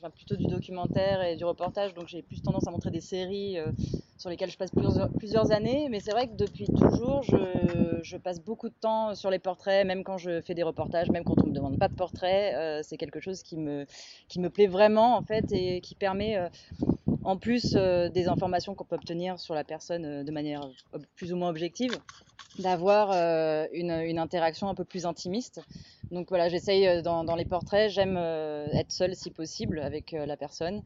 je viens plutôt du documentaire et du reportage, donc j'ai plus tendance à montrer des séries euh, sur lesquelles je passe plusieurs, années. Mais c'est vrai que depuis toujours, je, passe beaucoup de temps sur les portraits, même quand je fais des reportages, même quand on me demande pas de portrait. Euh, c'est quelque chose qui me, plaît vraiment en fait et qui permet, euh, en plus des informations qu'on peut obtenir sur la personne de manière plus ou moins objective, d'avoir une interaction un peu plus intimiste. Donc voilà, j'essaye euh, dans, les portraits, j'aime euh, être seule si possible avec euh, la personne,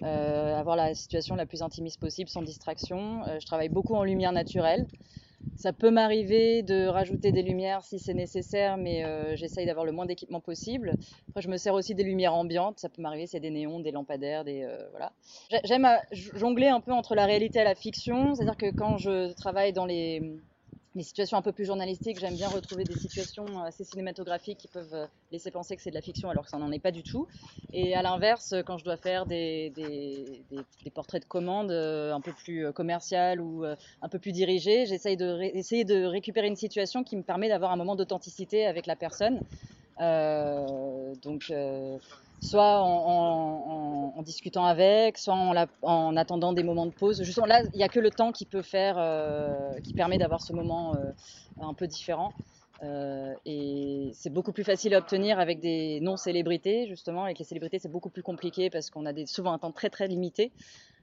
avoir la situation la plus intimiste possible, sans distraction. je travaille beaucoup en lumière naturelle. Ça peut m'arriver de rajouter des lumières si c'est nécessaire, mais j'essaye d'avoir le moins d'équipement possible. Après, je me sers aussi des lumières ambiantes. Ça peut m'arriver, c'est des néons, des lampadaires, des voilà. J'aime jongler un peu entre la réalité et la fiction, c'est-à-dire que quand je travaille dans les les situations un peu plus journalistiques, j'aime bien retrouver des situations assez cinématographiques qui peuvent euh, laisser penser que c'est de la fiction alors que ça n'en est pas du tout. Et à l'inverse, quand je dois faire des, des, des, des, portraits de commande euh, un peu plus euh, commercial ou un peu plus dirigés, j'essaye de récupérer une situation qui me permet d'avoir un moment d'authenticité avec la personne. Euh, donc euh, soit en, discutant avec, soit en, attendant des moments de pause. Justement, là, il n'y a que le temps qui peut faire, euh, qui permet d'avoir ce moment un peu différent. Et c'est beaucoup plus facile à obtenir avec des non-célébrités, justement. Avec les célébrités, c'est beaucoup plus compliqué parce qu'on a souvent un temps très très limité.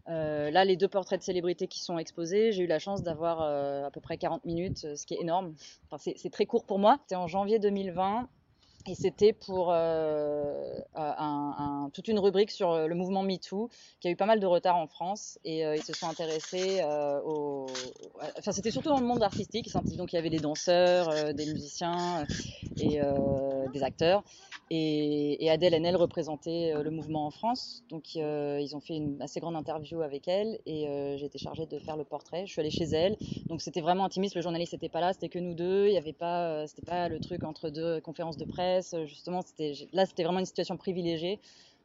Là, les deux portraits de célébrités qui sont exposés, j'ai eu la chance d'avoir à peu près 40 minutes, ce qui est énorme. Enfin, c'est très court pour moi. C'était en janvier 2020. Et c'était pour euh, un, un, toute une rubrique sur le mouvement MeToo, qui a eu pas mal de retard en France. Et euh, ils se sont intéressés euh, au. Enfin, c'était surtout dans le monde artistique. Donc, il y avait des danseurs, euh, des musiciens euh, et euh, des acteurs. Et, et Adèle Haenel représentait le mouvement en France. Donc, ils ont fait une assez grande interview avec elle. Et j'ai été chargée de faire le portrait. Je suis allée chez elle. Donc, c'était vraiment intimiste. Le journaliste n'était pas là, c'était que nous deux. Il n'y avait pas, c'était pas le truc entre deux conférences de presse Justement, c'était là, c'était vraiment une situation privilégiée.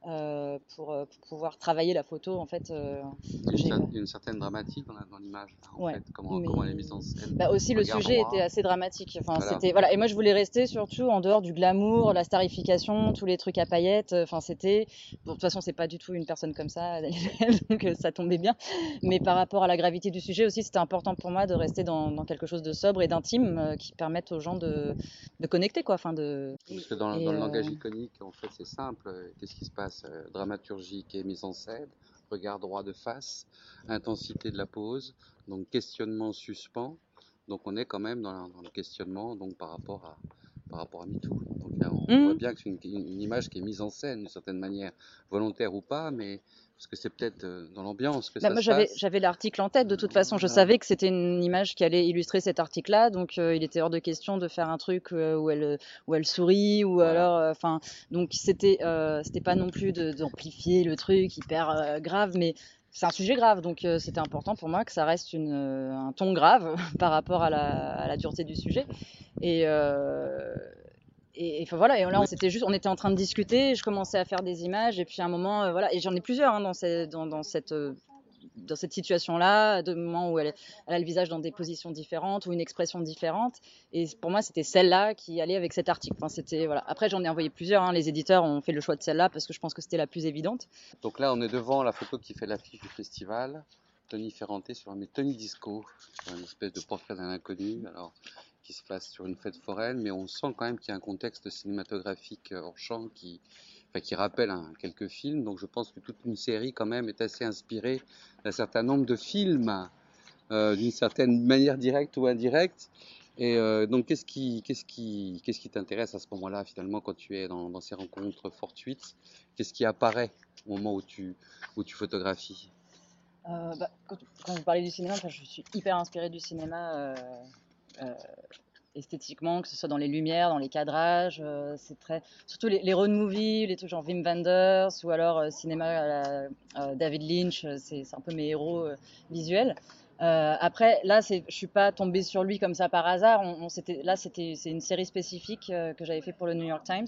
Euh, pour, euh, pour, pouvoir travailler la photo en fait euh, il y a une, certaine dramatique dans, dans l'image en ouais, fait comment, mais... comment elle est mise en scène. bah aussi le sujet était assez dramatique. Enfin voilà. c'était voilà. Et moi je voulais rester surtout en dehors du glamour la starification tous les trucs à paillettes. Enfin c'était bon, de toute façon c'est pas du tout une personne comme ça donc ça tombait bien. Mais par rapport à la gravité du sujet aussi c'était important pour moi de rester dans, dans quelque chose de sobre et d'intime euh, qui permette aux gens de, de connecter quoi. Enfin de parce que dans, dans le langage iconique en fait c'est simple. Qu'est-ce qui se passe euh, dramaturgique et mise en scène, regard droit de face, intensité de la pose, donc questionnement suspens. Donc on est quand même dans, dans le questionnement donc par rapport à par rapport à MeToo. Donc là, on mmh. voit bien que c'est une, image qui est mise en scène d'une certaine manière, volontaire ou pas, mais parce que c'est peut-être euh, dans l'ambiance que bah, ça moi, se j'avais, passe. J'avais l'article en tête de toute façon. Je savais que c'était une image qui allait illustrer cet article-là, donc euh, il était hors de question de faire un truc euh, où elle où elle sourit ou voilà. alors, enfin, donc c'était c'était pas non plus d'amplifier le truc hyper grave, mais c'est un sujet grave, donc euh, c'était important pour moi que ça reste une, euh, un ton grave par rapport à la, à la dureté du sujet. Et, euh, et, et voilà et là on s'était juste on était en train de discuter je commençais à faire des images et puis à un moment voilà et j'en ai plusieurs hein, dans, ces, dans, dans cette dans cette situation là de moments où elle, a le visage dans des positions différentes ou une expression différente. Et pour moi c'était celle là qui allait avec cet article. Enfin, c'était voilà. Après j'en ai envoyé plusieurs hein. les éditeurs ont fait le choix de celle là parce que je pense que c'était la plus évidente. Donc là on est devant la photo qui fait l'affiche du festival. Tony Ferranté sur mais Tony Disco une espèce de portrait d'un inconnu alors qui se passe sur une fête foraine, mais on sent quand même qu'il y a un contexte cinématographique hors champ qui, qui rappelle un, quelques films. Donc je pense que toute une série quand même est assez inspirée d'un certain nombre de films, euh, d'une certaine manière directe ou indirecte. Et euh, donc qu'est-ce qui, qu'est-ce qui, qu'est-ce qui t'intéresse à ce moment-là finalement quand tu es dans, ces rencontres fortuites? Qu'est-ce qui apparaît au moment où tu, où tu photographies? Euh, bah, quand, quand, vous parlez du cinéma, je suis hyper inspirée du cinéma esthétiquement, que ce soit dans les lumières, dans les cadrages, euh, c'est très surtout les, les road movies, les trucs genre Wim Wenders ou alors euh, cinéma euh, David Lynch, c'est un peu mes héros visuels. Après, là, je suis pas tombée sur lui comme ça par hasard. On, on là, c'était c'est une série spécifique que j'avais fait pour le New York Times.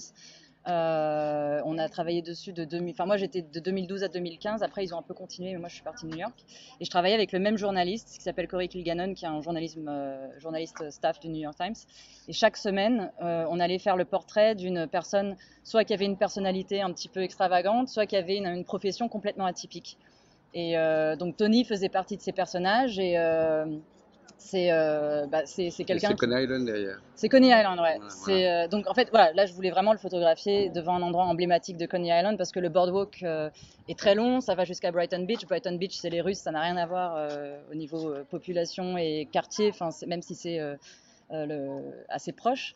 Euh, on a travaillé dessus de 2000. Enfin, moi, j'étais de 2012 à 2015. Après, ils ont un peu continué, mais moi, je suis partie de New York. Et je travaillais avec le même journaliste qui s'appelle Corey Kilgannon, qui est un euh, journaliste staff du New York Times. Et chaque semaine, euh, on allait faire le portrait d'une personne, soit qui avait une personnalité un petit peu extravagante, soit qui avait une, une profession complètement atypique. Et donc, Tony faisait partie de ces personnages. Et c'est euh, bah, c'est quelqu'un. C'est Coney Island derrière. C'est Coney Island, ouais. c'est euh, donc en fait voilà, là je voulais vraiment le photographier devant un endroit emblématique de Coney Island parce que le boardwalk euh, est très long, ça va jusqu'à Brighton Beach. Brighton Beach, c'est les Russes, ça n'a rien à voir au niveau population et quartier, enfin même si c'est assez proche.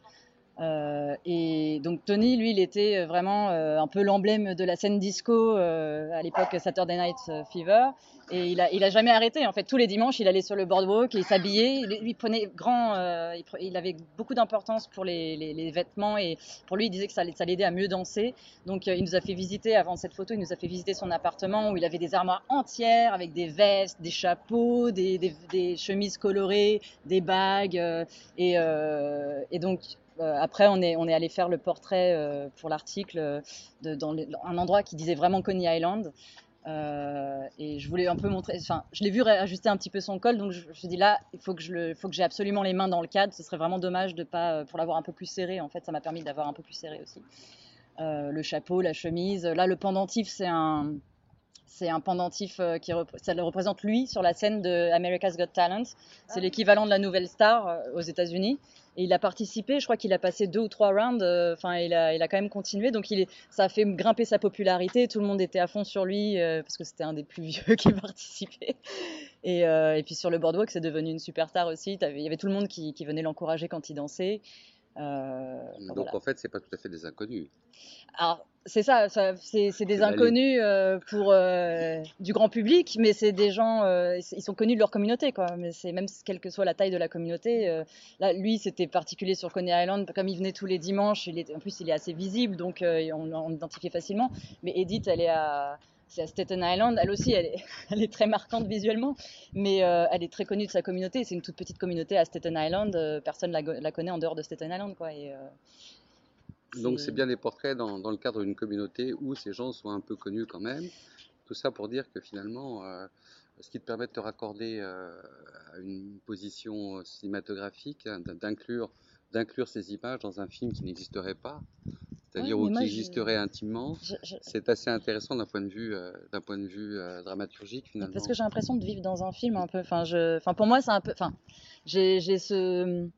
Euh, et donc Tony, lui, il était vraiment euh, un peu l'emblème de la scène disco euh, à l'époque Saturday Night Fever. Et il a, il a jamais arrêté. En fait, tous les dimanches, il allait sur le boardwalk et il s'habillait. Il, il, prenait grand, il, il, avait beaucoup d'importance pour les, les, les, vêtements et pour lui, il disait que ça, ça l'aidait à mieux danser. Donc, il nous a fait visiter avant cette photo, il nous a fait visiter son appartement où il avait des armoires entières avec des vestes, des chapeaux, des, des, des chemises colorées, des bagues. et, et donc euh, après, on est, on est allé faire le portrait euh, pour l'article euh, dans un endroit qui disait vraiment Coney Island. et je voulais un peu montrer, enfin, je l'ai vu ajuster un petit peu son col, donc je, me suis dit là, il faut que je faut que j'ai absolument les mains dans le cadre. Ce serait vraiment dommage de pas, pour l'avoir un peu plus serré. En fait, ça m'a permis d'avoir un peu plus serré aussi. le chapeau, la chemise. Là, le pendentif, c'est un, c'est un pendentif qui ça le représente lui sur la scène de America's Got Talent. C'est ah. l'équivalent de la nouvelle star aux États-Unis. Et il a participé, je crois qu'il a passé deux ou trois rounds, euh, enfin il, a, il a quand même continué, donc il est, ça a fait grimper sa popularité, tout le monde était à fond sur lui, euh, parce que c'était un des plus vieux qui participait. Et, euh, et puis sur le boardwalk, c'est devenu une superstar aussi, il y avait tout le monde qui, qui venait l'encourager quand il dansait. Euh, Donc en fait, c'est pas tout à fait des inconnus. Alors c'est ça, ça c'est des inconnus euh, pour euh, du grand public, mais c'est des gens, euh, ils sont connus de leur communauté, quoi. Mais c'est même quelle que soit la taille de la communauté. Là, lui, c'était particulier sur Coney Island, comme il venait tous les dimanches. Il est, en plus, il est assez visible, donc on, on l'identifiait facilement. Mais Edith, elle est à c'est à Staten Island. Elle aussi, elle est, elle est très marquante visuellement, mais euh, elle est très connue de sa communauté. C'est une toute petite communauté à Staten Island. Euh, personne la, la, connaît en dehors de Staten Island, quoi. Et, euh, Donc c'est bien des portraits dans, dans le cadre d'une communauté où ces gens sont un peu connus quand même. Tout ça pour dire que finalement, ce qui te permet de te raccorder à une position cinématographique, hein, d'inclure d'inclure ces images dans un film qui n'existerait pas, c'est-à-dire qui existerait intimement. C'est assez intéressant d'un point de vue, euh, d'un point de vue euh, dramaturgique finalement. Parce que j'ai l'impression de vivre dans un film un peu. Enfin, je, enfin pour moi c'est un peu. Enfin, j'ai, j'ai ce.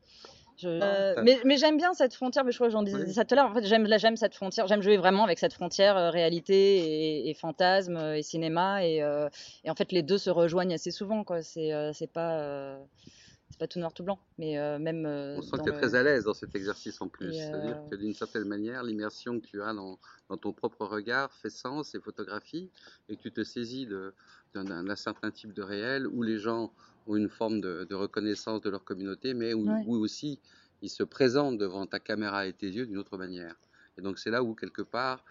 Je, euh, mais, mais j'aime bien cette frontière, mais je crois que j'en disais ça tout à l'heure. En fait, j'aime, j'aime cette frontière, j'aime jouer vraiment avec cette frontière euh, réalité et, et, fantasme et cinéma. Et, et, en fait, les deux se rejoignent assez souvent. Quoi. C'est, c'est pas c'est pas tout noir tout blanc, mais euh, même. Euh, on sent que tu es très à l'aise dans cet exercice en plus. C'est-à-dire euh, que d'une certaine manière, l'immersion que tu as dans, dans, ton propre regard fait sens et photographie, et que tu te saisis d'un certain type de réel où les gens ont une forme de, de reconnaissance de leur communauté, mais où, où, aussi ils se présentent devant ta caméra et tes yeux d'une autre manière. Et donc c'est là où quelque part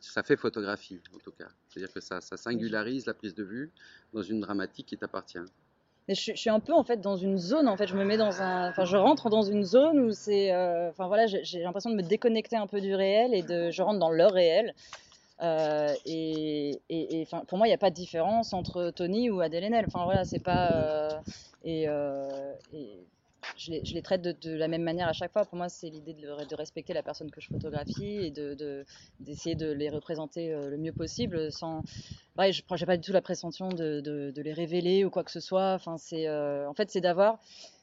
ça fait photographie en tout cas. C'est-à-dire que ça, ça singularise la prise de vue dans une dramatique qui t'appartient je, suis un peu en fait dans une zone. En fait, je me mets dans un, enfin, je rentre dans une zone où c'est, euh, enfin voilà, j'ai l'impression de me déconnecter un peu du réel et de, je rentre dans leur réel. Euh, et, et pour moi, il n'y a pas de différence entre Tony ou Adèle Haenel. Enfin voilà, c'est pas euh, je les, traite de, la même manière à chaque fois. Pour moi, c'est l'idée de, respecter la personne que je photographie et d'essayer de, les représenter euh, le mieux possible sans. Ouais, je n'ai pas du tout la prétention de, les révéler ou quoi que ce soit. Enfin, euh, en fait, c'est d'avoir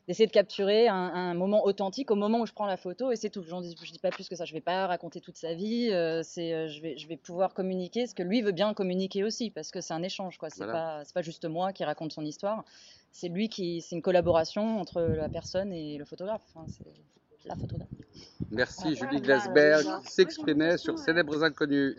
d'essayer de capturer un, un, moment authentique au moment où je prends la photo et c'est tout. Je dis, je dis pas plus que ça. Je vais pas raconter toute sa vie. Euh, c'est, euh, je vais, je vais pouvoir communiquer ce que lui veut bien communiquer aussi parce que c'est un échange. Quoi. C'est voilà. pas, juste moi qui raconte son histoire c'est lui qui, c'est une collaboration entre la personne et le photographe. Enfin, c'est la photographe. Merci Julie Glasberg qui s'exprimait sur Célèbres Inconnus.